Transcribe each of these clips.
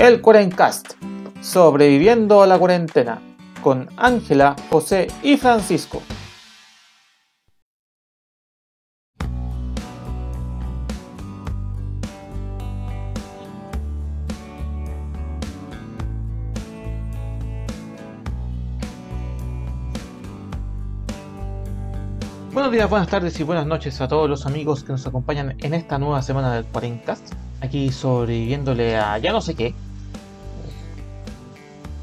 el Cuarencast, sobreviviendo a la cuarentena, con Ángela, José y Francisco. Buenos días, buenas tardes y buenas noches a todos los amigos que nos acompañan en esta nueva semana del Cuarencast. Aquí sobreviviéndole a ya no sé qué.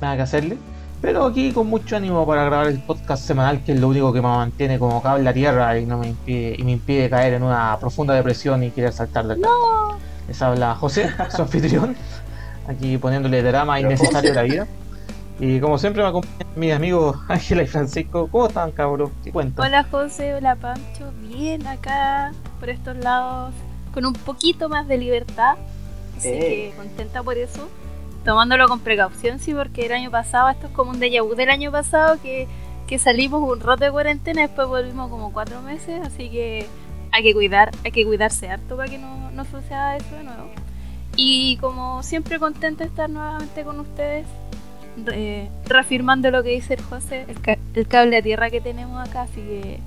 Nada que hacerle. Pero aquí con mucho ánimo para grabar el podcast semanal, que es lo único que me mantiene como cable a tierra y no me impide, y me impide caer en una profunda depresión y querer saltar del No. Les habla José, su anfitrión, aquí poniéndole drama innecesario a la vida. Y como siempre me acompañan mis amigos Ángela y Francisco. ¿Cómo están, cabros? ¿Qué cuentan? Hola José, hola Pancho, bien acá por estos lados, con un poquito más de libertad, así Eh. que contenta por eso, tomándolo con precaución, sí, porque el año pasado, esto es como un déjà vu del año pasado, que, que salimos un rato de cuarentena, después volvimos como cuatro meses, así que hay que cuidar, hay que cuidarse harto para que no, no suceda eso de nuevo. Y como siempre contenta de estar nuevamente con ustedes, re- reafirmando lo que dice el José, el, ca- el cable a tierra que tenemos acá, así que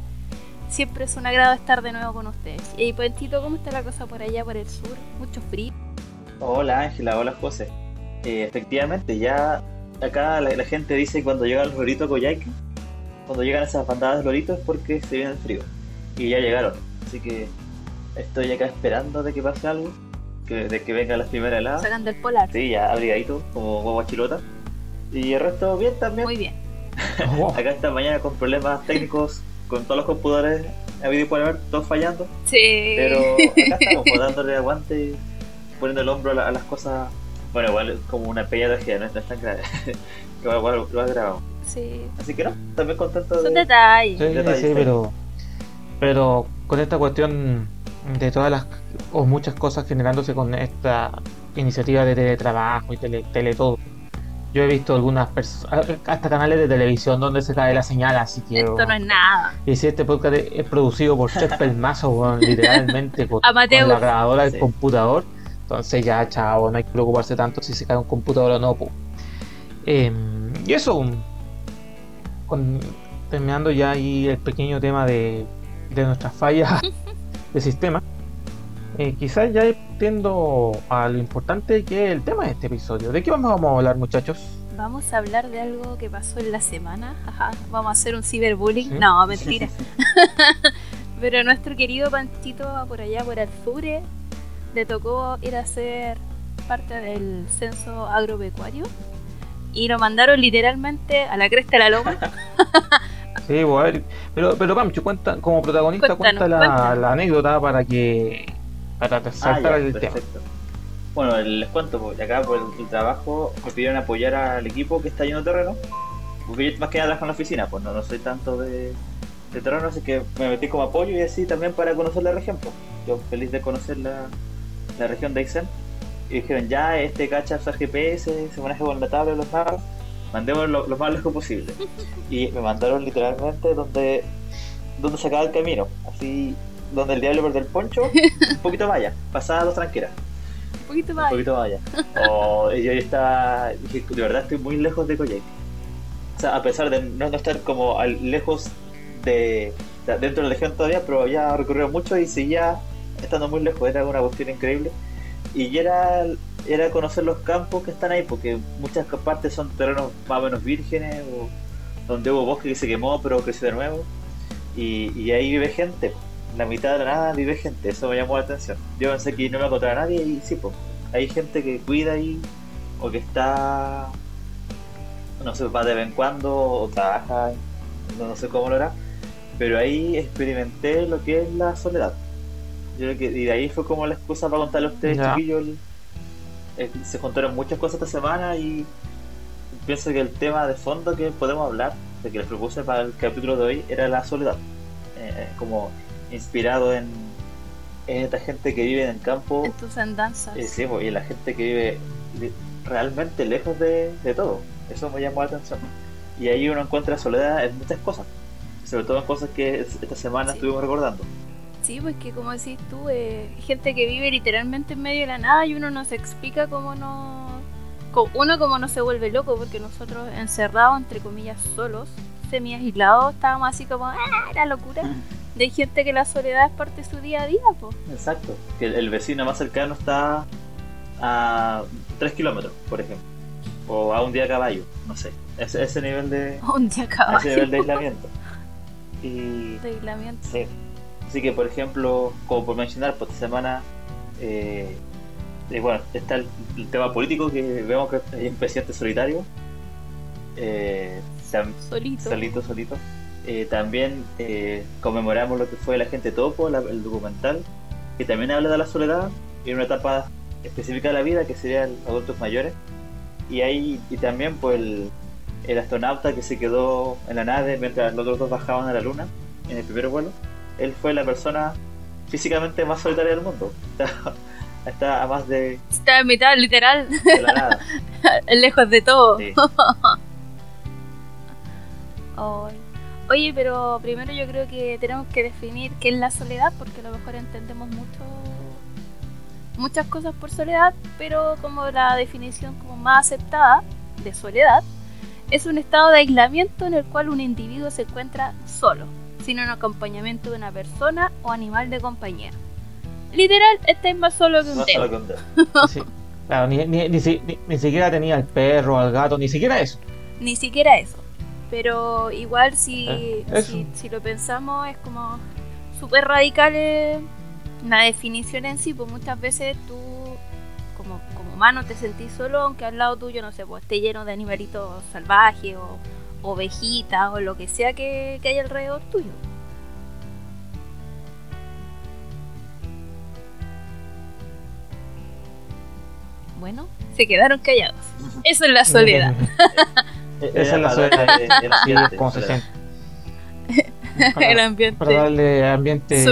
siempre es un agrado estar de nuevo con ustedes. Y Puentito, ¿cómo está la cosa por allá, por el sur? Mucho frío. Hola Ángela, hola José. Eh, efectivamente, ya acá la, la gente dice que cuando llegan los loritos a Coyhaique, cuando llegan esas bandadas de loritos es porque se viene el frío. Y ya llegaron. Así que estoy acá esperando de que pase algo, que, de que vengan las primeras heladas. Sacando el polar. Sí, ya abrigadito, como guagua chilota. Y el resto bien también. Muy bien. Oh, Acá esta mañana con problemas técnicos, con todos los computadores a video y por haber, todos fallando. Sí. Pero acá estamos pues, dándole aguante y poniendo el hombro a, la- a las cosas. Bueno, igual es como una pequeña tragedia, no es, no es tan grave. igual, igual lo has grabado. Sí. Así que no, también contento Son de. detalles. Sí, Detalles, sí, sí. pero, pero con esta cuestión de todas las o muchas cosas generándose con esta iniciativa de teletrabajo y tele, tele todo. Yo he visto algunas personas, hasta canales de televisión donde se cae la señal, así que... Esto no es nada. Y si este podcast es producido por tres pelmazos, weón, literalmente, con, con la grabadora del Sí. computador, entonces ya, chavo, no hay que preocuparse tanto si se cae un computador o no. Em, y eso, um, con- terminando ya ahí el pequeño tema de, de nuestras fallas de sistema, eh, quizás ya entiendo a lo importante que es el tema de este episodio. ¿De qué vamos a hablar, muchachos? Vamos a hablar de algo que pasó en la semana. Ajá. Vamos a hacer un ciberbullying. Sí. No, mentira. Pero nuestro querido Panchito va por allá, por Alzure, le tocó ir a ser parte del censo agropecuario y lo mandaron literalmente a la cresta de la loma. Sí, pues, a ver, pero, pero Pamcho, cuenta, como protagonista, Cuéntanos, cuenta la, la anécdota para que para Ah, saltar ya, el tema. perfecto. Bueno, les cuento, pues, acá por el, el trabajo me pidieron apoyar al equipo que está lleno de terreno. Porque yo más que nada trabajo en la oficina, pues no, no soy tanto de, de terreno, así que me metí como apoyo y así también para conocer la región. Pues. Yo feliz de conocer la, la región de Aysén. Y dijeron, ya, este cacha usar GPS, se maneja con la tabla de los mapas, mandemos lo, lo más lejos posible. Y me mandaron literalmente donde, donde se acaba el camino, así donde el diablo perdió el poncho, un poquito allá, pasada dos tranqueras. Un poquito Un más allá. Oh, y yo estaba. Dije, de verdad estoy muy lejos de Coyhaique. O sea, a pesar de no, no estar como al- lejos de. dentro de la región todavía, pero ya recorrido mucho y seguía estando muy lejos. Era una cuestión increíble. Y era, era conocer los campos que están ahí, porque muchas partes son terrenos más o menos vírgenes, donde hubo bosque que se quemó, pero creció de nuevo. Y, y ahí vive gente. La mitad de la nada vive gente, eso me llamó la atención. Yo pensé que no me encontraba nadie y sí, pues hay gente que cuida ahí o que está no sé va de vez en cuando o trabaja no, no sé cómo lo hará pero ahí experimenté lo que es la soledad yo creo que y de ahí fue como la excusa para contarle a ustedes Ya. chiquillos se contaron muchas cosas esta semana y pienso que el tema de fondo que podemos hablar de que les propuse para el capítulo de hoy era la soledad Eh, como inspirado en, en esta gente que vive en el campo En tus andanzas. eh, sí, pues, y la gente que vive realmente lejos de, de todo. Eso me llamó la atención. Y ahí uno encuentra soledad en muchas cosas. Sobre todo en cosas que es- esta semana Sí. estuvimos recordando. Sí, pues que como decís tú, eh, gente que vive literalmente en medio de la nada y uno no se explica cómo no, uno como no se vuelve loco, porque nosotros encerrados, entre comillas, solos, semi aislados, estábamos así como, ¡ah, la locura! De gente que la soledad es parte de su día a día, pues. Exacto. Que el, vecino más cercano está a 3 kilómetros, por ejemplo. O a un día a caballo, no sé. Ese, ese nivel de. Un día a caballo. Ese nivel de aislamiento. Y. De aislamiento. Sí. Así que, por ejemplo, como por mencionar, por esta semana. Eh, bueno, está el, tema político que vemos que hay un presidente solitario. Eh, solito. Solito, solito. Eh, también eh, conmemoramos lo que fue la gente Topo, el documental, que también habla de la soledad en una etapa específica de la vida, que serían adultos mayores. Y ahí y también pues el, astronauta que se quedó en la nave mientras los otros dos bajaban a la luna en el primer vuelo. Él fue la persona físicamente más solitaria del mundo. Está a más de. Está en mitad, literal. De la nada. Lejos de todo. Oye, pero primero yo creo que tenemos que definir qué es la soledad, porque a lo mejor entendemos mucho muchas cosas por soledad, pero como la definición como más aceptada de soledad es un estado de aislamiento en el cual un individuo se encuentra solo, sin un acompañamiento de una persona o animal de compañía. Literal, estáis más solo que un dedo. Claro, ni, ni, ni, siquiera tenía el perro, al gato, ni siquiera eso. Ni siquiera eso. Pero igual si, eh, si, lo pensamos es como súper radical la definición en sí, pues muchas veces tú como, como humano te sentís solo aunque al lado tuyo, no sé, pues esté lleno de animalitos salvajes o ovejitas o lo que sea que, que hay alrededor tuyo. Bueno, se quedaron callados. Eso es la soledad. Esa es la soledad. de ¿Cómo se siente? el ambiente. Para darle ambiente,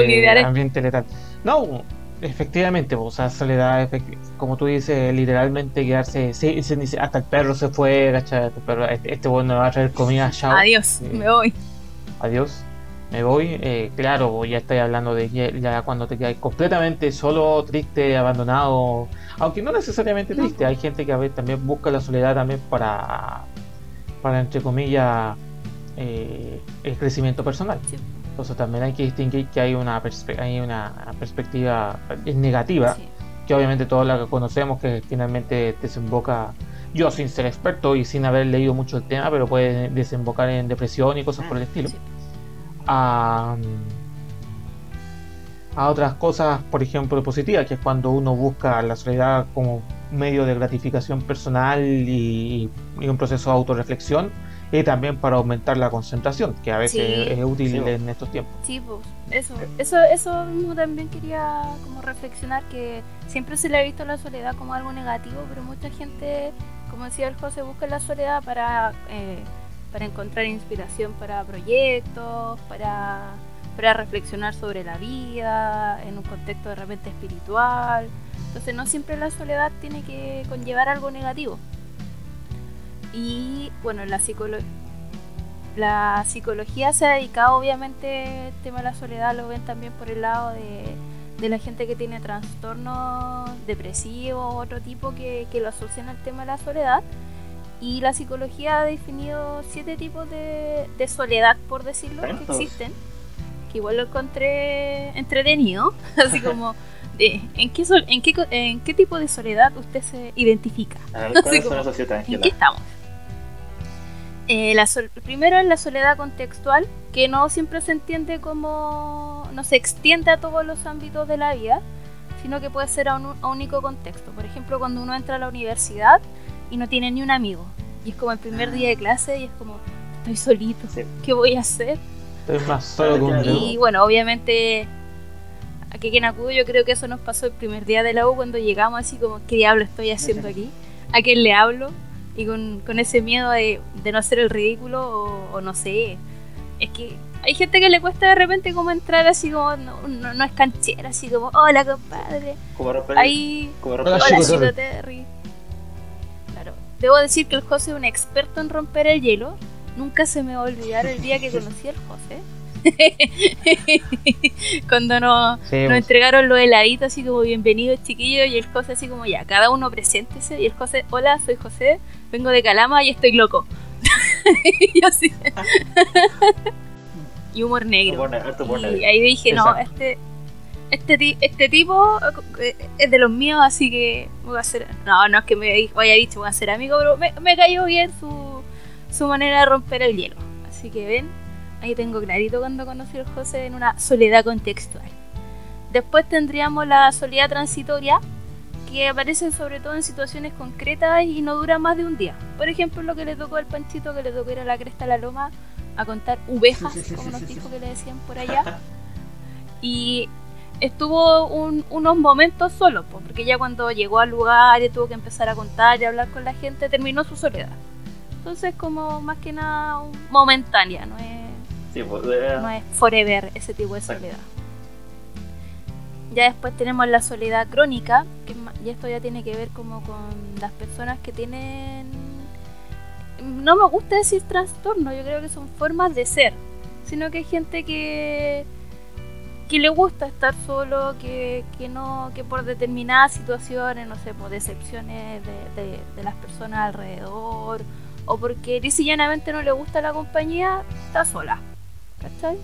ambiente letal. No, efectivamente, o sea, soledad, como tú dices, literalmente quedarse. Sí, hasta el perro se fue, ¿cachai? este, este bueno va a traer comida, chao. Adiós, me voy. Adiós me voy, eh, claro, ya estoy hablando de ya cuando te quedas completamente solo, triste, abandonado, aunque no necesariamente triste, hay gente que a veces también busca la soledad también para, para entre comillas, eh, el crecimiento personal. Entonces también hay que distinguir que hay una, hay una perspectiva negativa, que obviamente todos la conocemos, que finalmente desemboca, yo sin ser experto y sin haber leído mucho el tema, pero puede desembocar en depresión y cosas por el estilo. a, otras cosas, por ejemplo, positivas, que es cuando uno busca la soledad como medio de gratificación personal y, un proceso de autorreflexión, y también para aumentar la concentración, que a veces es útil en estos tiempos. Sí, pues, eso, eso, eso mismo también quería como reflexionar, que siempre se le ha visto la soledad como algo negativo, pero mucha gente, como decía el José, busca la soledad para... Eh, para encontrar inspiración para proyectos, para, para reflexionar sobre la vida, en un contexto de repente espiritual. Entonces no siempre la soledad tiene que conllevar algo negativo. Y bueno, la, la psicología se ha dedicado obviamente al tema de la soledad, lo ven también por el lado de, de la gente que tiene trastornos depresivos o otro tipo que, que lo asocian al tema de la soledad y la psicología ha definido siete tipos de, soledad, por decirlo, que existen. Que igual lo encontré entretenido. Así como, de, ¿en, qué en, qué, ¿en qué tipo de soledad usted se identifica? ¿En qué estamos? Eh, la primero es la soledad contextual, que no siempre se entiende como. no se extiende a todos los ámbitos de la vida, sino que puede ser a un único contexto. Por ejemplo, cuando uno entra a la universidad y no tiene ni un amigo. Y es como el primer día de clase y es como, estoy solito, ¿qué voy a hacer? Estoy más solo Y bueno, obviamente, a que quien acudo, yo creo que eso nos pasó el primer día de la U cuando llegamos así como, ¿qué diablo estoy haciendo aquí? ¿A quién le hablo? Y con, con ese miedo de, de, no hacer el ridículo o, no sé. Es que hay gente que le cuesta de repente como entrar así como, no, no, es canchera, así como, hola compadre. Como Ahí, hola Chico Terry. Debo decir que el José es un experto en romper el hielo. Nunca se me va a olvidar el día que conocí al José. Cuando nos, Sí, nos pues. entregaron los heladitos, así como bienvenidos chiquillos, y el José así como ya, cada uno preséntese, y el José, hola, soy José, vengo de Calama y estoy loco. y así. y humor negro. Humor negro, Y ahí dije, no, este, este, este tipo eh, es de los míos, así que voy a hacer... No, no es que me haya dicho voy a ser amigo, pero me, me cayó bien su, su manera de romper el hielo. Así que ven, ahí tengo clarito cuando conocí al José en una soledad contextual. Después tendríamos la soledad transitoria, que aparece sobre todo en situaciones concretas y no dura más de un día. Por ejemplo, lo que le tocó al Panchito, que le tocó ir a la cresta de la loma a contar ovejas, como nos dijo que le decían por allá. Y estuvo un- unos momentos solo, pues, porque ya cuando llegó al lugar y tuvo que empezar a contar y hablar con la gente, terminó su soledad. Entonces, como más que nada momentánea, no es Sí, pues, no es forever ese tipo de Exacto. soledad. Ya después tenemos la soledad crónica, que es y esto ya tiene que ver como con las personas que tienen... No me gusta decir trastorno, yo creo que son formas de ser, sino que hay gente que que le gusta estar solo, que, que no, que por determinadas situaciones, no sé, por decepciones de, de- de las personas alrededor, o porque llanamente no le gusta la compañía, está sola. ¿Cachai?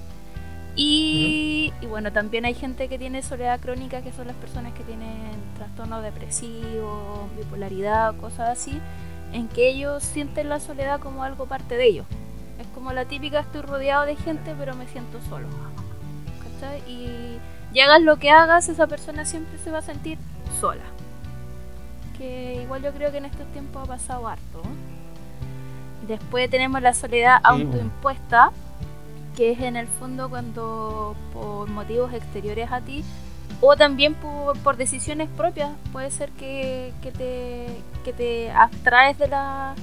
Y, y bueno, también hay gente que tiene soledad crónica, que son las personas que tienen trastorno depresivo, bipolaridad, cosas así, en que ellos sienten la soledad como algo parte de ellos. Es como la típica, estoy rodeado de gente, pero me siento solo. ¿Cachai? Y, y hagas lo que hagas, esa persona siempre se va a sentir sola. Que igual yo creo que en estos tiempos ha pasado harto. Después tenemos la soledad autoimpuesta, que es en el fondo cuando por motivos exteriores a ti o también por, decisiones propias puede ser que, que te, que abstraes de la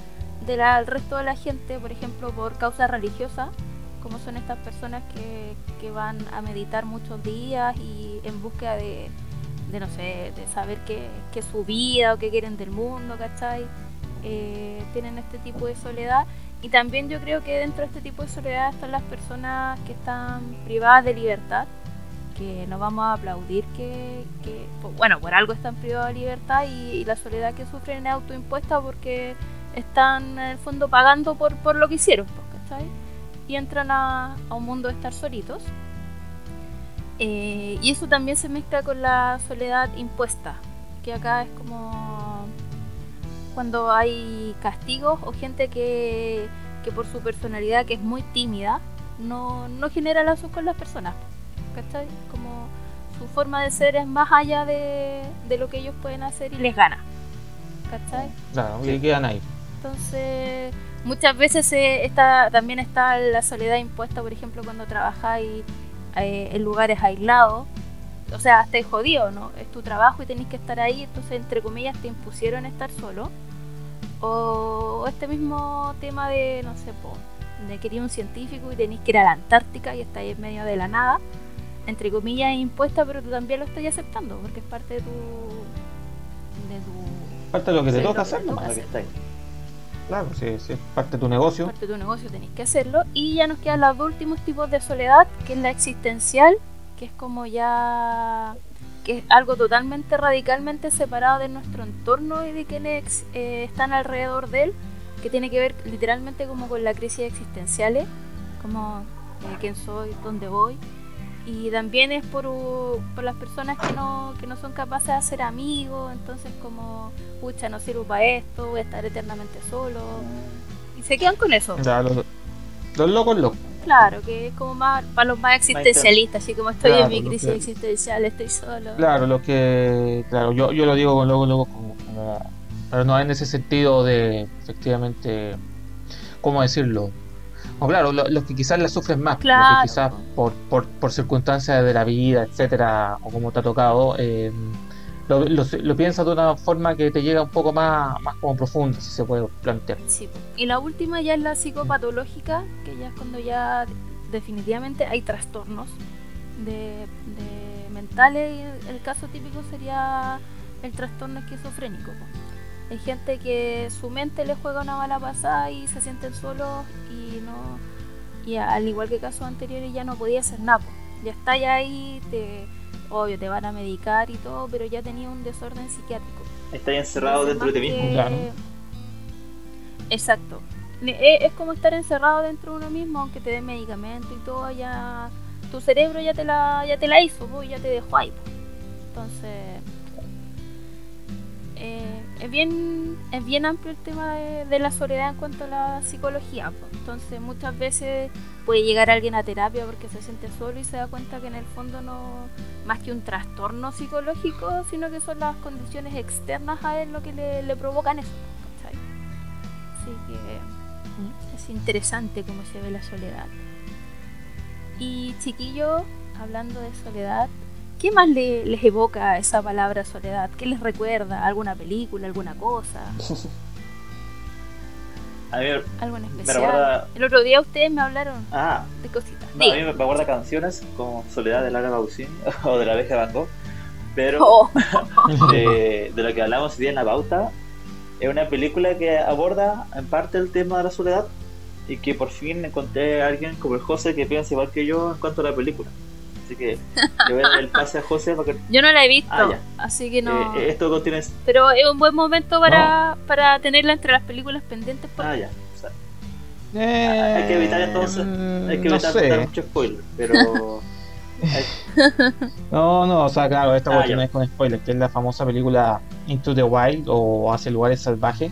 del resto de la gente, por ejemplo por causas religiosas, como son estas personas que, que van a meditar muchos días y en búsqueda de, de no sé, de saber qué es su vida o qué quieren del mundo, ¿cachai? Eh, tienen este tipo de soledad y también yo creo que dentro de este tipo de soledad están las personas que están privadas de libertad, que no vamos a aplaudir que, que- bueno, por algo están privadas de libertad y, la soledad que sufren es autoimpuesta porque están en el fondo pagando por, por lo que hicieron, ¿cachai? Y entran a, a un mundo de estar solitos. Eh, y eso también se mezcla con la soledad impuesta, que acá es como cuando hay castigos o gente que, que por su personalidad, que es muy tímida, no, no genera lazos con las personas. ¿Cachai? Como su forma de ser es más allá de, de lo que ellos pueden hacer y les gana. ¿Cachai? Claro, y quedan ahí. Entonces, muchas veces se está, también está la soledad impuesta, por ejemplo, cuando trabajáis eh, en lugares aislados. O sea, estáis jodido, ¿no? Es tu trabajo y tenéis que estar ahí, entonces, entre comillas, te impusieron estar solo. O este mismo tema de, no sé, po, de que eres un científico y tenéis que ir a la Antártica y estáis en medio de la nada. Entre comillas, es impuesta, pero tú también lo estás aceptando, porque es parte de tu. de tu Parte de lo que te toca hacer, nomás. Que. Claro, sí, sí, es parte de tu negocio. parte de tu negocio tenéis que hacerlo. Y ya nos quedan los últimos tipos de soledad, que es la existencial, que es como ya que es algo totalmente radicalmente separado de nuestro entorno y de quienes eh, están alrededor de él, que tiene que ver literalmente como con la crisis existenciales, como eh, quién soy, dónde voy. Y también es por, u- por las personas que no, que no son capaces de hacer amigos, entonces como, pucha, no sirvo para esto, voy a estar eternamente solo. Y se quedan con eso. Ya, los, los locos locos. Claro, que es como más para los más existencialistas, así como estoy Claro, en mi crisis que- existencial, estoy solo. Claro, lo que. Claro, yo, yo lo digo con locos locos como. Pero no en ese sentido de, efectivamente. ¿Cómo decirlo? O claro, lo- los que quizás la sufren más, los Claro, que quizás po. por, por, por circunstancias de la vida, etcétera, o como te ha tocado, eh, lo, lo, piensas de una forma que te llega un poco más, más como profunda, si se puede plantear. Sí. Y la última ya es la psicopatológica, que ya es cuando ya definitivamente hay trastornos de, mentales. El caso típico sería el trastorno esquizofrénico. Hay gente que su mente le juega una mala pasada y se sienten solos y no, y al igual que casos anteriores ya no podía hacer nada. Ya está ya ahí, te, obvio, te van a medicar y todo, pero ya tenía un desorden psiquiátrico. Estás encerrado dentro de ti mismo. que- Claro. Exacto. Le- Es, como estar encerrado dentro de uno mismo, aunque te den medicamento y todo, ya tu cerebro ya te la, ya te la hizo, y ya te dejó ahí. po. Entonces, eh, es bien es bien amplio el tema de, de la soledad en cuanto a la psicología. Entonces, muchas veces puede llegar alguien a terapia porque se siente solo y se da cuenta que en el fondo no más que un trastorno psicológico, sino que son las condiciones externas a él lo que le, le provocan eso. ¿cachai? Así que es interesante cómo se ve la soledad. Y chiquillo, hablando de soledad, ¿qué más le- les evoca esa palabra soledad? ¿Qué les recuerda? ¿Alguna película? ¿Alguna cosa? A mí, ¿Algo en Me especial? recuerda- El otro día ustedes me hablaron ah, de cositas. no, a mí me acuerda canciones como Soledad de Lara Pausini o de la abeja Van Gogh, pero Oh, de, de lo que hablamos hoy día en la pauta es una película que aborda en parte el tema de la soledad y que por fin encontré a alguien como el José que piensa igual que yo en cuanto a la película. Así que le voy a dar el pase a José para que yo no la he visto, Ah, así que no. eh, esto contiene... Pero es un buen momento para, para tenerla entre las películas pendientes. porque- Ah, ya. O sea, Eh, hay que evitar entonces... Hay que no evitar sé. mucho spoiler, pero... No, no, o sea, claro, esta Ah, cuestión ya. es con spoiler, que es la famosa película Into the Wild o Hacia lugares salvajes.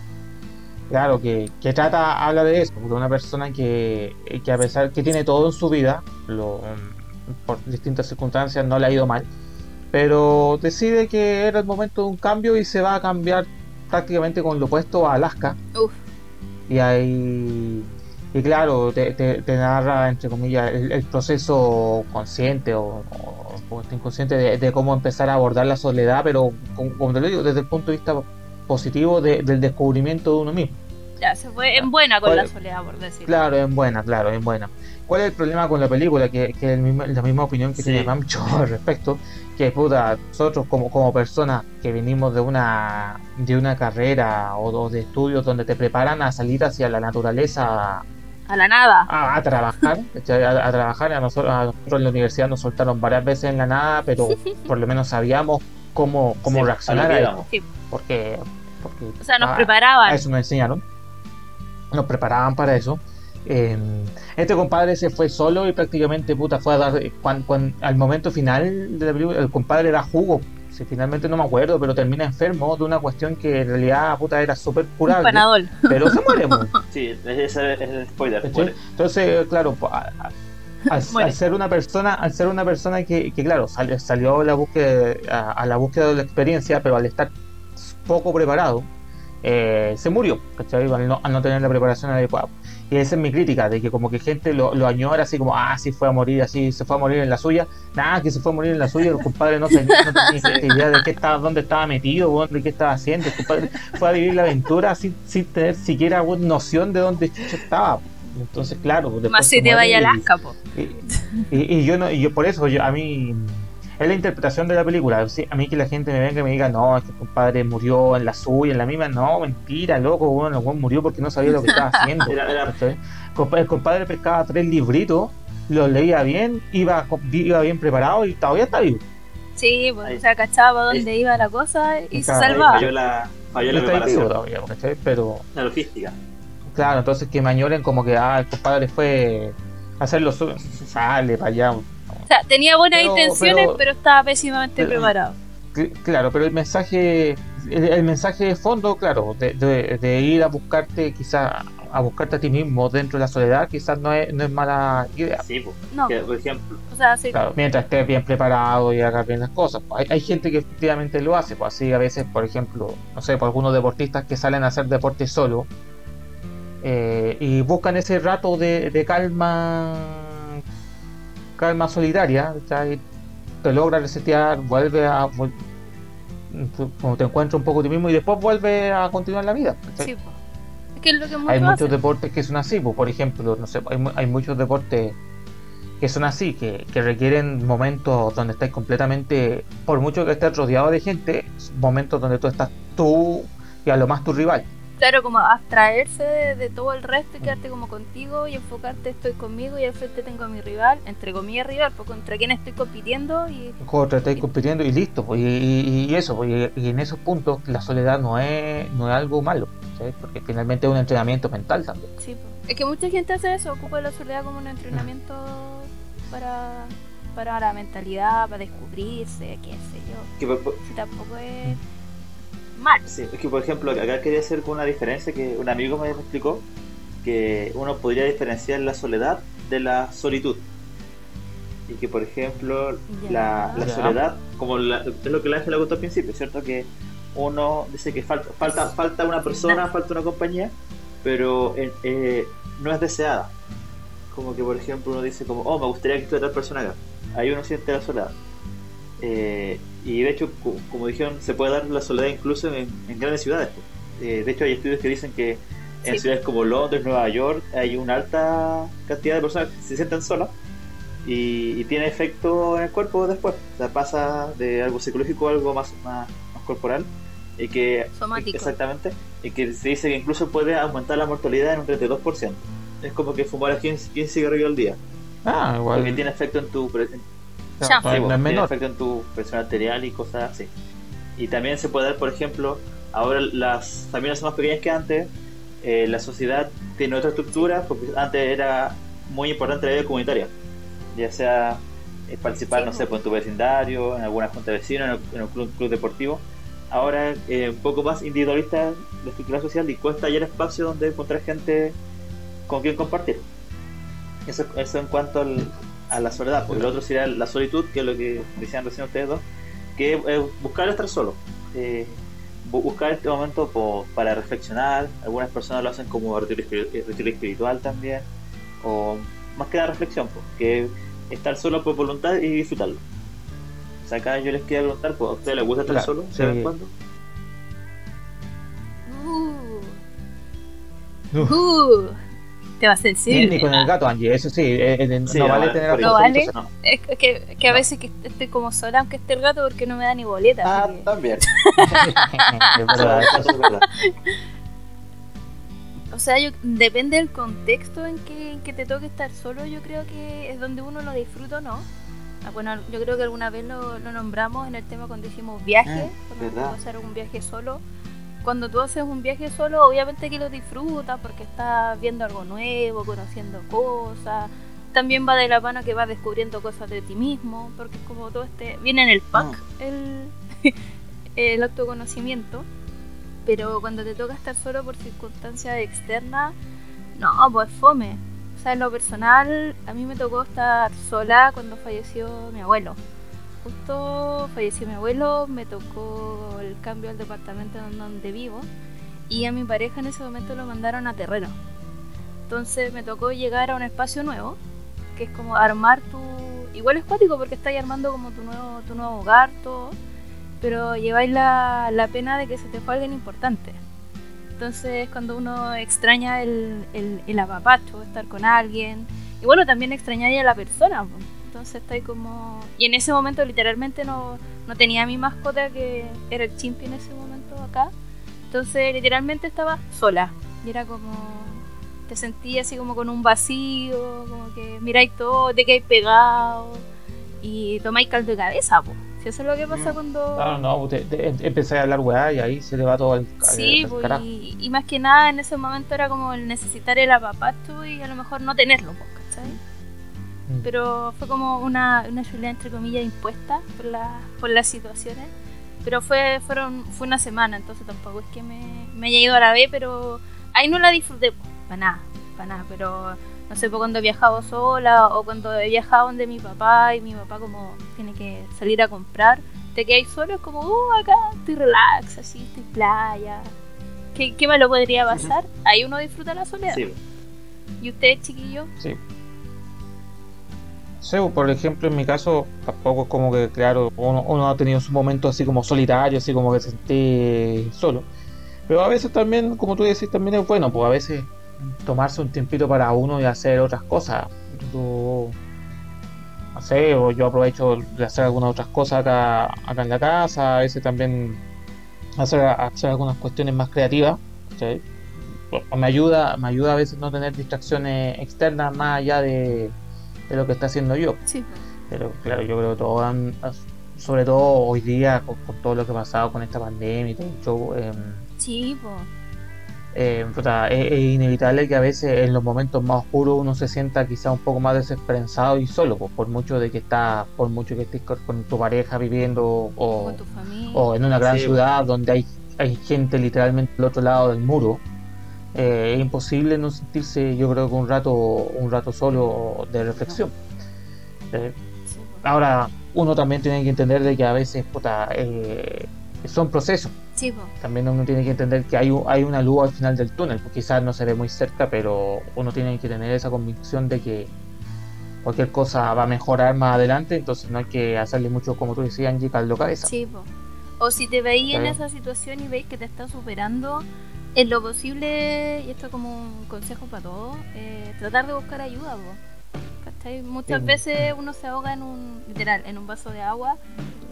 Claro, que, que trata, habla de eso, de una persona que, que a pesar que tiene todo en su vida, lo, por distintas circunstancias no le ha ido mal, pero decide que era el momento de un cambio y se va a cambiar prácticamente con lo opuesto a Alaska. Uf. Y ahí. Y claro, te, te- te narra, entre comillas, el, el proceso consciente o, o- o inconsciente de, de cómo empezar a abordar la soledad, pero como, como te lo digo, desde el punto de vista positivo de- del descubrimiento de uno mismo. Ya, se fue en buena con ¿Cuál- la soledad, por decirlo. Claro, en buena, claro, en buena. ¿Cuál es el problema con la película? Que, que el mismo- la misma opinión que Sí. tiene Pancho al respecto, que puta, nosotros como, como personas que venimos de una de una carrera o, o de estudios donde te preparan a salir hacia la naturaleza A la nada. a, a trabajar, a, a trabajar. A nosotros, a nosotros en la universidad nos soltaron varias veces en la nada, pero por lo menos sabíamos cómo, cómo Sí, reaccionar a eso. Sí. Porque, porque O sea, nos a- preparaban. a eso nos enseñaron. Nos preparaban para eso. Eh, este compadre se fue solo y prácticamente puta fue a dar. cuan- cuan- al momento final de la película, el compadre da jugo. Si finalmente no me acuerdo, pero termina enfermo de una cuestión que en realidad puta era súper Un curable. panadol. Pero se muere. Sí, ese es el spoiler. Entonces, claro, po, a- a- al, ser una persona, al ser una persona que, que, claro, salió, salió a la búsqueda, a, a la búsqueda de la experiencia, pero al estar poco preparado, eh, se murió, ¿cachai? Al no, al no tener la preparación adecuada. Y esa es mi crítica, de que como que gente lo, lo añora así como, ah, sí fue a morir, así se fue a morir en la suya. Nada, que se fue a morir en la suya, el compadre no tenía, no tenía idea de qué estaba, dónde estaba metido, de qué estaba haciendo. El compadre fue a vivir la aventura sin, sin tener siquiera noción de dónde estaba. Entonces, claro, después Más si te vaya a Alaska, y- y yo no, y yo por eso, yo, a mí es la interpretación de la película. Sí, A mí que la gente me venga y me diga, no, es que el compadre murió en la suya, en la misma, no, mentira, loco, bueno, el murió porque no sabía lo que estaba haciendo. Era- El compadre pescaba tres libritos, los leía bien, iba, iba bien preparado y todavía está vivo. Sí, pues, Ahí. o sea, cachaba dónde iba la cosa y se Claro, salvaba. Falló la, falló la está vivo preparación, todavía, ¿cachai? Pero la logística. claro, entonces que me añoren como que, ah, el compadre fue a hacerlo su... Sale para allá. Sea, tenía buenas Pero- intenciones, pero, pero- estaba pésimamente pero- preparado. Cl- Claro, pero el mensaje, el, el mensaje de fondo, claro, de, de- de ir a buscarte, quizás a buscarte a ti mismo dentro de la soledad, quizás no es, no es mala idea. Sí, pues. No, Que, por ejemplo, o sea, sí. Claro, mientras estés bien preparado y hagas bien las cosas. Hay, hay gente que efectivamente lo hace, pues así a veces, por ejemplo, no sé, por algunos deportistas que salen a hacer deporte solo eh, y buscan ese rato de, de calma, calma solitaria, ¿cachai? te logra resetear, vuelve a como te encuentras un poco ti mismo y después vuelve a continuar la vida. Sí. Es que es lo que muchos hay muchos hacen. deportes que son así, por ejemplo, no sé, hay, hay muchos deportes que son así, que, que requieren momentos donde estás completamente, por mucho que estés rodeado de gente, momentos donde tú estás tú y a lo más tu rival. Claro, como abstraerse de, de todo el resto y quedarte como contigo y enfocarte estoy conmigo y al frente tengo a mi rival, entre comillas rival, pues contra quién estoy compitiendo y Contra estáis compitiendo y listo. Pues, y, y- y eso, pues, y, y en esos puntos la soledad no es, no es algo malo, porque finalmente es un entrenamiento mental también. sí, pues. Es que mucha gente hace eso, ocupa la soledad como un entrenamiento para, para la mentalidad, para descubrirse, qué sé yo. Que tampoco es mal. Sí, es que por ejemplo, acá quería hacer una diferencia que un amigo me explicó que uno podría diferenciar la soledad de la solitud. Y que por ejemplo, Ya. la, la Ya. soledad, como la- es lo que la Ángela contó al principio, ¿cierto? Que uno dice que falta, falta, falta una persona, falta una compañía, pero eh, eh, no es deseada. Como que por ejemplo uno dice como, oh, me gustaría que estuviera tal persona acá. Ahí uno siente la soledad. Eh, y de hecho, co- como dijeron, se puede dar la soledad incluso en, en grandes ciudades. pues. Eh, de hecho, hay estudios que dicen que en Sí. ciudades como Londres, Nueva York, hay una alta cantidad de personas que se sienten solas y, y tiene efecto en el cuerpo después. O sea, pasa de algo psicológico a algo más, más, más corporal. Y que, Somático. Exactamente. Y que se dice que incluso puede aumentar la mortalidad en un 32%. Es como que fumar 15, 15 cigarrillos al día. Ah, igual. Porque tiene efecto en tu, Ya. Sí, no bueno, menor. efecto en tu presión arterial y cosas así. Y también se puede dar, por ejemplo, ahora las familias son más pequeñas que antes, eh, la sociedad tiene otra estructura, porque antes era muy importante la vida comunitaria, ya sea eh, participar, Sí, no sé, pues. pues, en tu vecindario, en alguna junta de vecinos, en, el- en un club, club deportivo. Ahora eh, un poco más individualista la estructura social y cuesta hallar espacio donde encontrar gente con quien compartir. Eso, eso en cuanto al, a la soledad, porque el otro sería la solitud, que es lo que decían recién ustedes dos, que es eh, buscar estar solo. Eh, bu- buscar este momento po- para reflexionar, algunas personas lo hacen como retiro, retiro espiritual también, o más que la reflexión, po, que es estar solo por voluntad y disfrutarlo. O sea, acá yo les quería preguntar, pues, ¿a ustedes les gusta estar Claro, solo de vez en sí. cuando? Uh, Uf. uh, te va a Ni, sensible. ni con el gato, Angie, eso sí, eh, eh, Sí, no vale tener ¿No vale? no. Es que- que, a No. veces que estoy como sola, aunque esté el gato, porque no me da ni boleta. Ah, que- también. es verdad, eso es verdad. O sea, yo, depende del contexto en que, en que te toque estar solo, yo creo que es donde uno lo disfruta o no. Ah, bueno, yo creo que alguna vez lo, lo nombramos en el tema cuando hicimos viaje, Ah, cuando ¿verdad? vamos a hacer un viaje solo. Cuando tú haces un viaje solo, obviamente que lo disfrutas porque estás viendo algo nuevo, conociendo cosas. También va de la mano que vas descubriendo cosas de ti mismo, porque es como todo este... Viene en el pack el, el autoconocimiento. Pero cuando te toca estar solo por circunstancias externas, no, pues fome. O sea, en lo personal, a mí me tocó estar sola cuando falleció mi abuelo. Justo falleció mi abuelo, me tocó el cambio al departamento en donde vivo y a mi pareja en ese momento lo mandaron a terreno. Entonces me tocó llegar a un espacio nuevo, que es como armar tu... Igual es cuático porque estáis armando como tu nuevo, tu nuevo hogar, todo, pero lleváis la, la pena de que se te fue alguien importante. Entonces cuando uno extraña el, el, el apapacho, estar con alguien, y bueno, también extrañaría a la persona. Entonces estoy como... Y en ese momento literalmente no, no tenía a mi mascota que era el chimpi en ese momento acá. Entonces literalmente estaba sola. Y era como... Te sentía así como con un vacío, como que miráis todo, te quedáis pegado y tomáis caldo de cabeza, po. Si eso es lo que pasa Mm. cuando... No, no, te, te- empecé a hablar weá y ahí se le va todo el, Sí, el pues, y, y más que nada en ese momento era como el necesitar el apapacho y a lo mejor no tenerlo, pues, ¿cachai? Mm. Pero fue como una, una chulea entre comillas impuesta por, la, por las situaciones. Pero fue fueron fue una semana, entonces tampoco es que me, me haya ido a la vez, pero ahí no la disfruté, pues, para nada, para nada. Pero no sé, pues cuando he viajado sola o cuando he viajado donde mi papá y mi papá como tiene que salir a comprar, te quedas solo, es como, uh, acá estoy relax, así, estoy playa. ¿Qué, qué malo podría pasar? Ahí uno disfruta la soledad. Sí, ¿Y usted, chiquillo? Sí. Sí, pues, por ejemplo, en mi caso, tampoco es como que, claro, uno, uno ha tenido su momento así como solitario, así como que se sentí solo. Pero a veces también, como tú decís, también es bueno, pues a veces tomarse un tiempito para uno y hacer otras cosas. Yo, no sé, o yo aprovecho de hacer algunas otras cosas acá, en la casa, a veces también hacer, hacer algunas cuestiones más creativas, ¿cachai? Me ayuda, me ayuda a veces no tener distracciones externas más allá de, de lo que está haciendo yo. Sí. Pero claro, yo creo que todos han, sobre todo hoy día, con, todo lo que ha pasado con esta pandemia y todo el show, eh, Sí, eh, es, es inevitable que a veces en los momentos más oscuros uno se sienta quizá un poco más desesperanzado y solo, pues, por mucho de que está, por mucho que estés con, con tu pareja viviendo o, Con tu familia. o en una gran Sí, ciudad donde hay, hay gente literalmente al otro lado del muro. Eh, es imposible no sentirse, yo creo que un rato, un rato solo de reflexión. Eh, ahora, uno también tiene que entender de que a veces puta, eh, son procesos. Sí. También uno tiene que entender que hay, hay una luz al final del túnel, pues quizás no se ve muy cerca, pero uno tiene que tener esa convicción de que cualquier cosa va a mejorar más adelante, entonces no hay que hacerle mucho, como tú decías, Angie, caldo cabeza. Sí, po. O si te veis en Está esa situación y veis que te estás superando, en lo posible, y esto como un consejo para todos, eh, tratar de buscar ayuda. Muchas Sí. veces uno se ahoga en un, literal, en un vaso de agua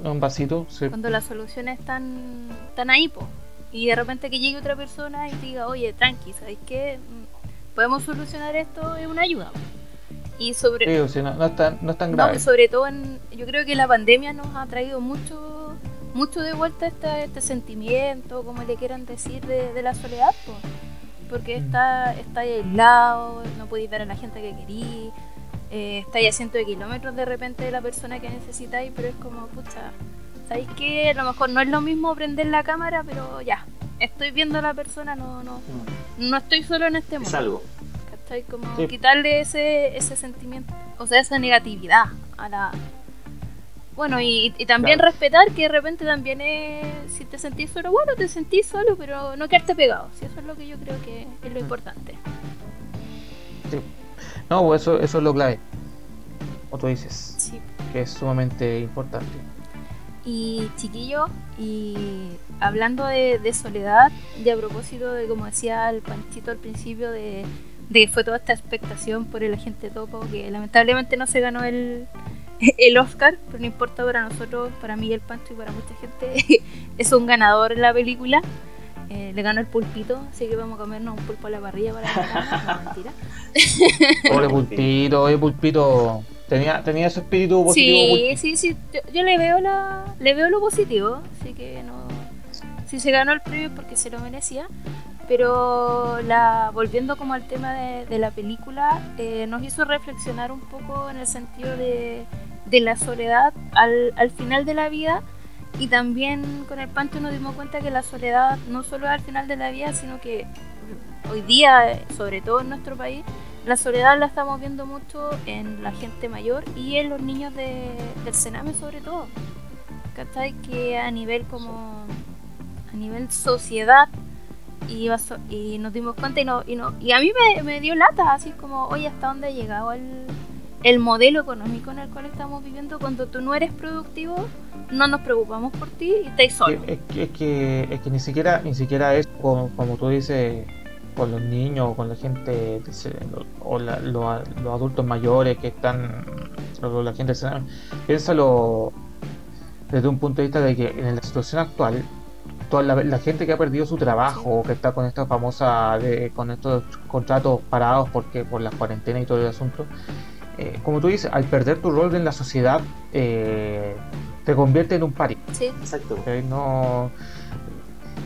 Un vasito, sí. cuando las soluciones están, están ahí, po. Y de repente que llegue otra persona y diga, oye, tranqui, ¿sabes qué? Mm, Podemos solucionar esto, es una ayuda. po. Y sobre, Sí, o sea, no, no es tan, no es tan grave. sobre todo en, yo creo que la pandemia nos ha traído mucho mucho de vuelta este, este sentimiento, como le quieran decir, de, de la soledad, po. porque Mm. está, está aislado, no podéis ver a la gente que querís, eh, estáis a cientos de kilómetros de repente de la persona que necesitáis, pero es como, pucha, ¿sabéis qué? A lo mejor no es lo mismo prender la cámara, pero ya, estoy viendo a la persona, no, no, no estoy solo en este Es mundo. algo. ¿cachai? Como Sí. quitarle ese, ese sentimiento, o sea, esa negatividad a la... Bueno, y, y también Claro. respetar que de repente también es, si te sentís solo, bueno, te sentís solo, pero no quedarte pegado. Si eso es lo que yo creo que es lo importante. Sí. No, pues eso, eso es lo clave. Como tú dices, Sí. que es sumamente importante. Y chiquillo, y hablando de, de soledad, y a propósito de, como decía el Panchito al principio, de, de que fue toda esta expectación por el agente topo, que lamentablemente no se ganó el, el Oscar, pero no importa para nosotros, para mí el Pancho y para mucha gente, es un ganador en la película. Eh, le ganó el pulpito, así que vamos a comernos un pulpo a la parrilla para ganar. No, mentira. Pobre pulpito, oye pulpito. Tenía, tenía ese espíritu positivo. Sí, Pulpito. sí, sí. Yo, yo le veo la, le veo lo positivo, así que no. Si se ganó el premio porque se lo merecía. Pero la, volviendo como al tema de, la película, eh, nos hizo reflexionar un poco en el sentido de, la soledad al, al final de la vida. Y también con el Pancho nos dimos cuenta que la soledad no solo es al final de la vida, sino que hoy día, sobre todo en nuestro país, la soledad la estamos viendo mucho en la gente mayor y en los niños de, del Sename sobre todo. ¿Cachai? Que a nivel como a nivel sociedad y, nos dimos cuenta y, no, y, no, y a mí me, me dio lata, así como, oye, ¿hasta dónde ha llegado el, el modelo económico en el cual estamos viviendo? Cuando tú no eres productivo, no nos preocupamos por ti y estáis solo. Es, que- es que, es que ni siquiera, ni siquiera es como, como tú dices, con los niños o con la gente, o la- lo- los adultos mayores que están, o la gente, piénsalo desde un punto de vista de que en la situación actual, toda la, la gente que ha perdido su trabajo, que está con esta famosa, de- con estos contratos parados porque por la cuarentena y todo el asunto, eh, como tú dices, al perder tu rol en la sociedad, eh, te convierte en un pari. Sí, Exacto. No,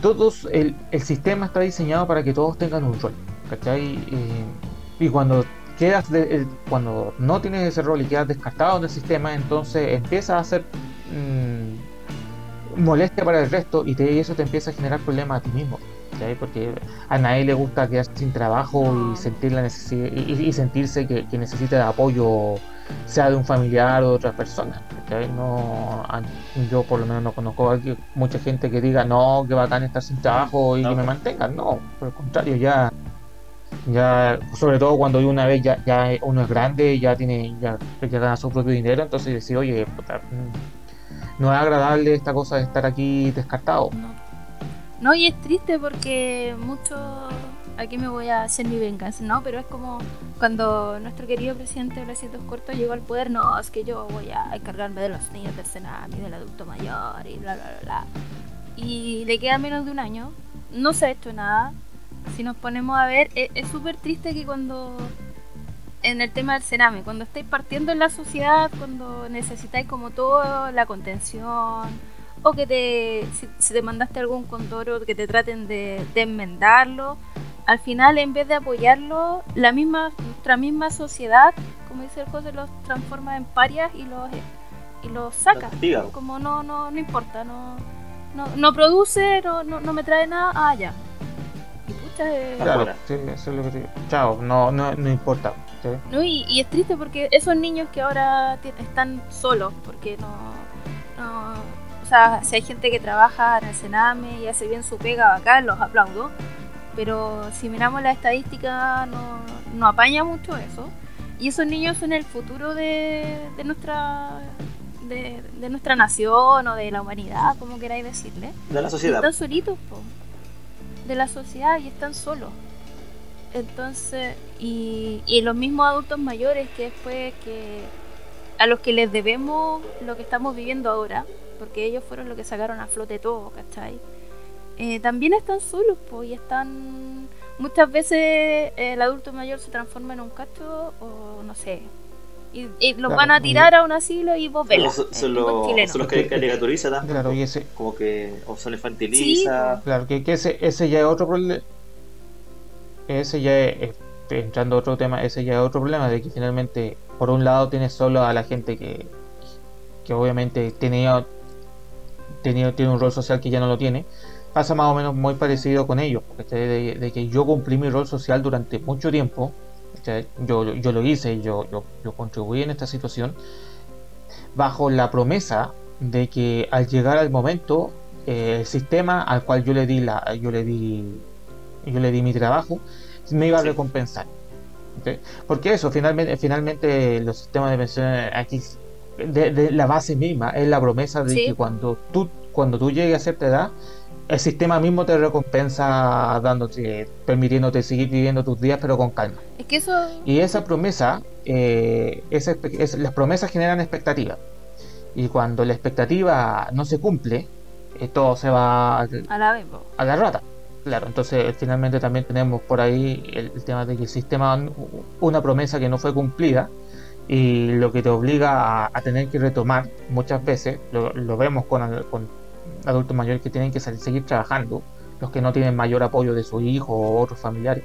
todos, el, el sistema está diseñado para que todos tengan un rol, ¿cachai? Y, y cuando quedas de- el- cuando no tienes ese rol y quedas descartado del sistema, entonces empieza a ser mm, molestia para el resto y, te- y eso te empieza a generar problemas a ti mismo. Porque a nadie le gusta quedarse sin trabajo y sentir la necesidad y, y- sentirse que, que necesita de apoyo sea de un familiar o de otra persona. ¿cachai? No, yo por lo menos no conozco a mucha gente que diga, no, que bacán estar sin trabajo y No. que me mantengan. No, por el contrario, ya, ya sobre todo cuando una vez ya, ya uno es grande, ya tiene, ya, ya gana su propio dinero, entonces decir, oye, puta, no es agradable esta cosa de estar aquí descartado. no. No, y es triste porque mucho. Aquí me voy a hacer mi venganza, ¿no? Pero es como cuando nuestro querido presidente de Bracitos Cortos llegó al poder, no, es que yo voy a encargarme de los niños del Senado y del adulto mayor y bla, bla, bla, bla. Y le queda menos de un año, no se ha hecho nada. si nos ponemos a ver, e, es súper triste que cuando en el tema del cename, cuando estáis partiendo en la sociedad, cuando necesitáis como toda la contención, o que te, si, te mandaste algún condoro, que te traten de, enmendarlo, al final en vez de apoyarlo, la misma, nuestra misma sociedad, como dice el José, los transforma en parias y los y los saca. Como no, no, no importa, no, no, no produce, no, no, no me trae nada, ah ya. Y pucha, eh, claro, sí, eso es lo que te digo. Chao, no, no, no importa. No, y, y, es triste porque esos niños que ahora están solos, porque no, no, o sea, si hay gente que trabaja en el Sename y hace bien su pega acá, los aplaudo, pero si miramos la estadística no, no apaña mucho eso. Y esos niños son el futuro de, de nuestra de, de, nuestra nación o de la humanidad, como queráis decirle. De la sociedad. están solitos, po. de la sociedad y están solos. Entonces, y, y los mismos adultos mayores que después que a los que les debemos lo que estamos viviendo ahora, porque ellos fueron los que sacaron a flote todo, ¿cachai? Eh, también están solos, pues, y están... Muchas veces eh, el adulto mayor se transforma en un cacho o no sé, y, los van a tirar a un asilo y vos velas. Son, son, los que caricaturiza también. Claro, y ese, como que o se infantiliza. Claro, que, que, ese, ese ya es otro problema. Ese ya es, entrando a otro tema, ese ya es otro problema de que finalmente, por un lado, tienes solo a la gente que, que obviamente tenía, tenía, tiene un rol social que ya no lo tiene. Pasa más o menos muy parecido con ellos, de que yo cumplí mi rol social durante mucho tiempo yo, yo lo hice, yo, yo, yo contribuí en esta situación bajo la promesa de que al llegar al momento eh, el sistema al cual yo le di la yo le di yo le di mi trabajo me iba a recompensar porque eso finalmente finalmente los sistemas de pensiones aquí de, la base misma es la promesa de que cuando tú cuando tú llegues a cierta edad el sistema mismo te recompensa dándote, permitiéndote seguir viviendo tus días, pero con calma. Es que eso... Y esa promesa, eh, las promesas generan expectativa. Y cuando la expectativa no se cumple, eh, todo se va a la, a la rata. Claro, entonces finalmente también tenemos por ahí el, tema de que el sistema, una promesa que no fue cumplida, y lo que te obliga a, tener que retomar muchas veces, lo, lo vemos con, con adultos mayores que tienen que seguir trabajando, los que no tienen mayor apoyo de su hijo o otros familiares.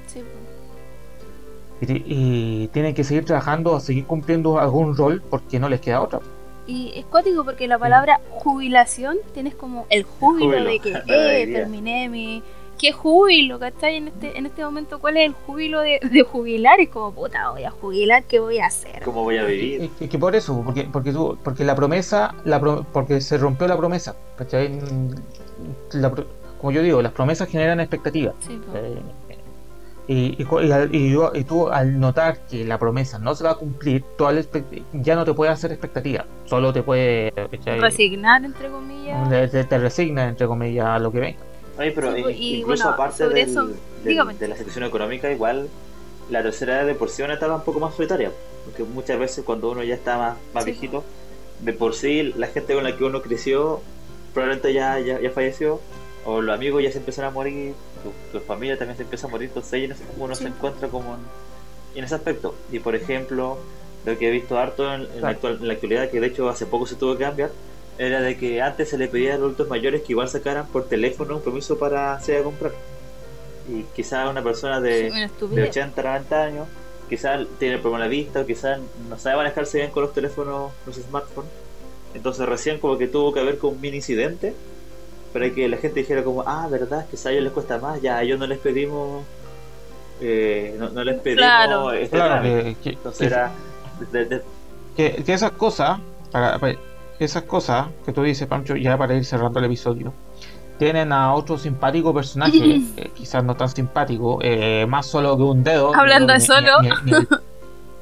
Y, tienen que seguir trabajando, a seguir cumpliendo algún rol porque no les queda otra. Y es cuático porque la palabra jubilación tienes como el júbilo, de que eh, terminé mi, qué júbilo, ¿cachai? En este, en este momento, ¿cuál es el júbilo de, jubilar? Es como, puta, voy a jubilar, ¿qué voy a hacer? ¿Cómo voy a vivir? Es que, por eso, porque, porque, tú, porque la promesa, la porque se rompió la promesa, ¿cachai? como yo digo, las promesas generan expectativas. Eh, y, y, tú al notar que la promesa no se va a cumplir, tú ya no te puedes hacer expectativa, solo te puedes... Resignar, entre comillas. Te, te resignas, entre comillas, a lo que venga pero incluso aparte de la situación económica, igual la tercera edad de por sí una etapa un poco más solitaria. Porque muchas veces cuando uno ya está más, viejito, de por sí la gente con la que uno creció probablemente ya, ya, falleció, o los amigos ya se empiezan a morir, tu, familia también se empieza a morir, entonces uno se encuentra como en, ese aspecto. Y por ejemplo, lo que he visto harto en, la, en la actualidad, que de hecho hace poco se tuvo que cambiar, era de que antes se le pedía a los adultos mayores que igual sacaran por teléfono un permiso para hacer a comprar. Y quizás una persona de, de 80, 90 años, quizás tiene problema de vista, o quizás no sabe manejarse bien con los teléfonos, los smartphones. Entonces recién como que tuvo que haber como un mini incidente para que la gente dijera como, ah, verdad, que a ellos les cuesta más, ya a ellos no les pedimos, eh, no, les pedimos claro. este claro, que, Entonces era... que, que esas cosas, para, esas cosas que tú dices, Pancho, ya para ir cerrando el episodio, tienen a otro simpático personaje, eh, quizás no tan simpático, eh, más solo que un dedo. Hablando de solo.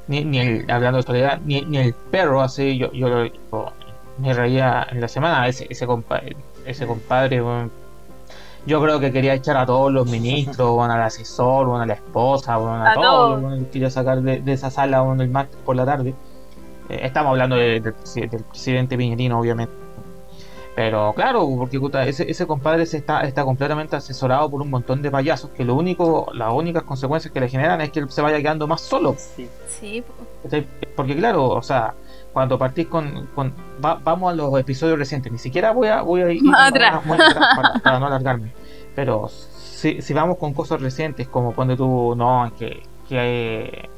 Ni, el, hablando de soledad, ni, el perro, así, yo, yo, me reía en la semana, ese, ese compadre, ese compadre yo creo que quería echar a todos los ministros, al asesor, a la esposa, a, todos, quería sacar de, esa sala el martes por la tarde. Eh, estamos hablando del presidente Piñerino, obviamente. Pero claro, porque puta, ese, ese compadre se está, está completamente asesorado por un montón de payasos que lo único, las únicas consecuencias que le generan es que él se vaya quedando más solo. Sí. Sí. Porque claro, o sea, cuando partís con, con- va- vamos a los episodios recientes, ni siquiera voy a, voy a ir atrás. para, para no alargarme. Pero si, si vamos con cosas recientes, como ponte tú, no, que, que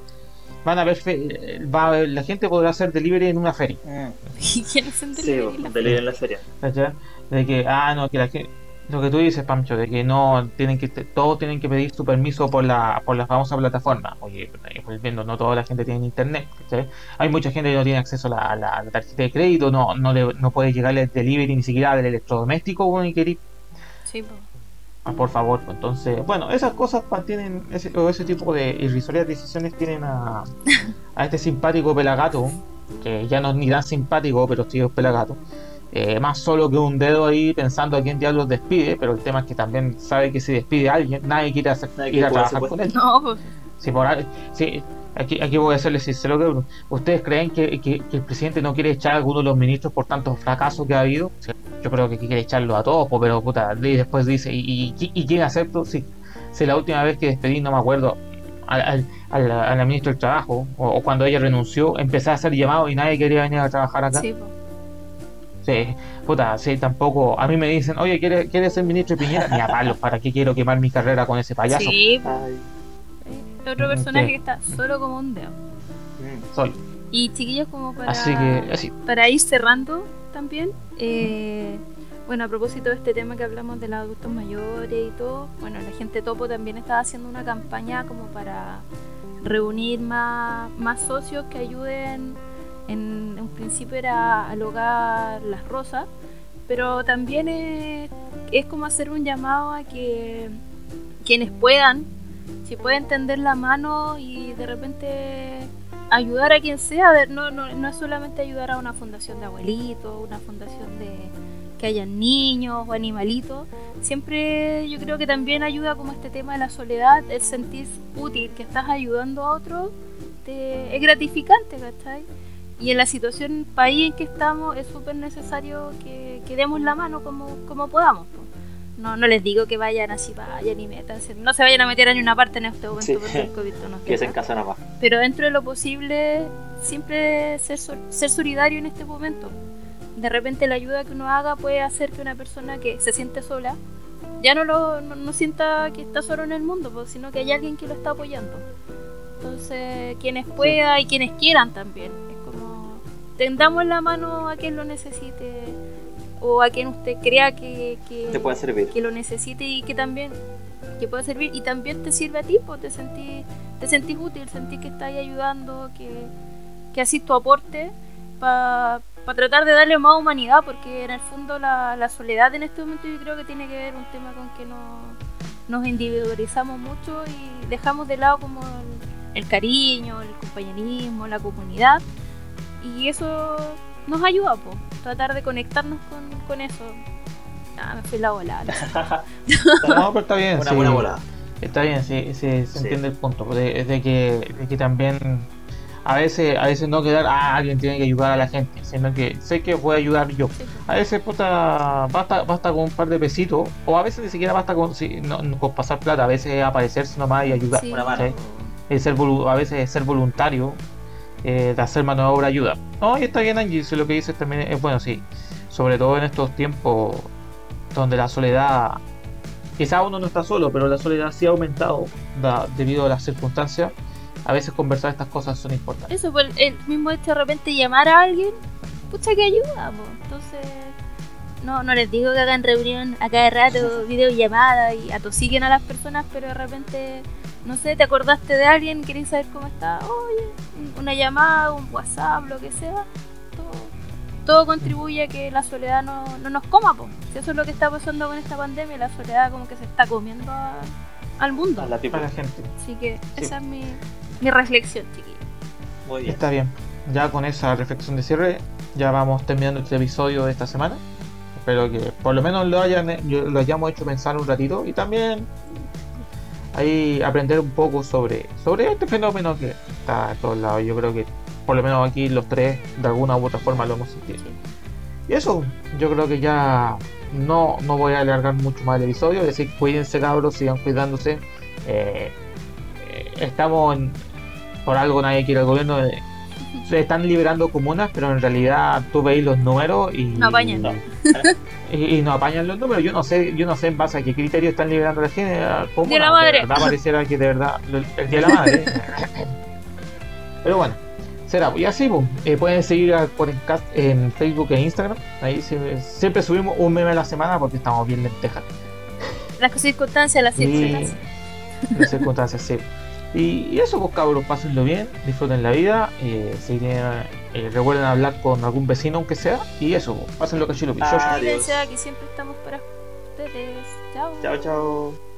van a ver, fe- va a haber- la gente podrá hacer delivery en una feria. ¿Y quién el Sí, delivery? La- delivery en la feria. ¿cachai? De que, ah, no, que la gente, lo que tú dices, Pancho, de que no tienen que, todos tienen que pedir su permiso por la, por la famosa plataforma. Oye, eh, volviendo, no toda la gente tiene internet. Hay mucha gente que no tiene acceso a la, a la- a la tarjeta de crédito, no, no, le, no puede llegarle el delivery ni siquiera del electrodoméstico, bueno, y querer, Sí, po. Ah, por favor. Entonces, bueno, esas cosas tienen, ese, o ese tipo de irrisorias decisiones tienen a, a este simpático pelagato, que ya no es ni tan simpático, pero sí es pelagato. eh, más solo que un dedo ahí pensando a quién diablos despide, pero el tema es que también sabe que si despide a alguien, nadie quiere hacer, Nadie ir a quiere trabajar con él. No, pues. Si por si- aquí, aquí voy a hacerle sincero que ustedes creen que, que- que el presidente no quiere echar a alguno de los ministros por tantos fracasos que ha habido. Yo creo que quiere echarlo a todos, pues, pero puta, y después dice, ¿y, y, y quién acepto? Si, si la última vez que despedí, no me acuerdo, al, al, a la, a la ministra del Trabajo, o, o cuando ella renunció, empecé a hacer llamados y nadie quería venir a trabajar acá. Sí. Sí, puta, sí, tampoco. A mí me dicen, oye, ¿quieres, ¿quieres ser ministro de Piñera? Ni a palos, ¿para qué quiero quemar mi carrera con ese payaso? Sí, Otro personaje que está solo como un dedo. Mm. Sol. Y chiquillos, como para, Así que, así. para ir cerrando también, eh, bueno, a propósito de este tema que hablamos de los adultos mayores y todo, bueno, la gente topo también está haciendo una campaña como para reunir más, más socios que ayuden. En un principio era al hogar Las Rosas, pero también es, es como hacer un llamado a que quienes puedan, si pueden tender la mano y de repente ayudar a quien sea, no, no, no es solamente ayudar a una fundación de abuelitos, una fundación de que hayan niños o animalitos, siempre yo creo que también ayuda como este tema de la soledad, el sentir útil, que estás ayudando a otros, te- es gratificante, ¿cachai? Y en la situación país en que estamos es súper necesario que, que demos la mano como, como podamos. No, no les digo que vayan así, vayan y métanse. No se vayan a meter en una parte en este momento Sí. porque el COVID no Que es en casa nomás. Pero dentro de lo posible, siempre ser, ser solidario en este momento. De repente la ayuda que uno haga puede hacer que una persona que se siente sola ya no, lo, no, no sienta que está solo en el mundo, pues, sino que hay alguien que lo está apoyando. Entonces, quienes puedan y quienes quieran también. Es como, tendamos la mano a quien lo necesite o a quien usted crea que, que, Te puede servir. que lo necesite y que también que pueda servir y también te sirve a ti, pues te sentís, te sentís útil, sentís que estás ayudando, que, que así tu aporte para tratar de darle más humanidad, porque en el fondo la, la soledad en este momento yo creo que tiene que ver un tema con que no, nos individualizamos mucho y dejamos de lado como el, el cariño, el compañerismo, la comunidad y eso nos ayuda, pues, tratar de conectarnos con, con eso. Ah, me fui la siento. No, pero está bien. Una sí. buena volada. Está bien, sí, sí, se Sí. entiende el punto. De, de que, de que también a veces, a veces no quedar, ah, alguien tiene que ayudar a la gente, sino que sé que voy a ayudar yo. Sí, pues. A veces, puta, basta, basta con un par de pesitos, o a veces ni siquiera basta con, si- no- no con pasar plata, a veces es aparecerse nomás y ayudar. Sí. Una mano. ¿sí? Es ser a veces es ser voluntario, eh, de hacer mano de obra ayuda. No, y está bien, Angie, si lo que dices también es bueno, sí. Sobre todo en estos tiempos donde la soledad, quizá uno no está solo, pero la soledad sí ha aumentado da- debido a las circunstancias. A veces conversar estas cosas son importantes. Eso, pues el mismo hecho de repente llamar a alguien, pucha que ayuda, pues. Entonces, no, no les digo que hagan reunión a cada rato, videollamada y atosiguen a las personas, pero de repente, no sé, te acordaste de alguien, querés saber cómo está, oye, un- una llamada, un WhatsApp, lo que sea, todo, todo contribuye a que la soledad no, no nos coma, pues. Si eso es lo que está pasando con esta pandemia, la soledad como que se está comiendo a- al mundo. A la Para la people. gente. Así que Sí. esa es mi, mi reflexión, chiquillos. Muy bien. Está bien. Ya con esa reflexión de cierre, ya vamos terminando este episodio de esta semana. Espero que por lo menos lo hayan lo hayamos hecho pensar un ratito y también ahí aprender un poco sobre, sobre este fenómeno que está a todos lados. Yo creo que por lo menos aquí los tres de alguna u otra forma lo hemos sentido. Y eso, yo creo que ya no, no voy a alargar mucho más el episodio. Es decir, cuídense cabros, sigan cuidándose. Eh, eh, estamos en, por algo nadie quiere el gobierno. eh, se están liberando comunas, pero en realidad tú veis los números y No apañan. No. y, y no apañan los números. Yo no sé, yo no sé en base a qué criterio están liberando la gente. ¿Cómo Día de la madre. De verdad pareciera que de verdad el día de la madre. Pero bueno, será. Y así, pues, eh, pueden seguir en Facebook e Instagram. Ahí se- siempre subimos un meme a la semana porque estamos bien lentejas. Las circunstancias, las circunstancias. las circunstancias, sí. Y, y eso, pues cabros, pásenlo bien, disfruten la vida. eh, si tienen, eh, recuerden hablar con algún vecino, aunque sea. Y eso, pues, pásenlo que chilo. Ah. Cuídense, aquí siempre estamos para ustedes. Chao. Chao, chao.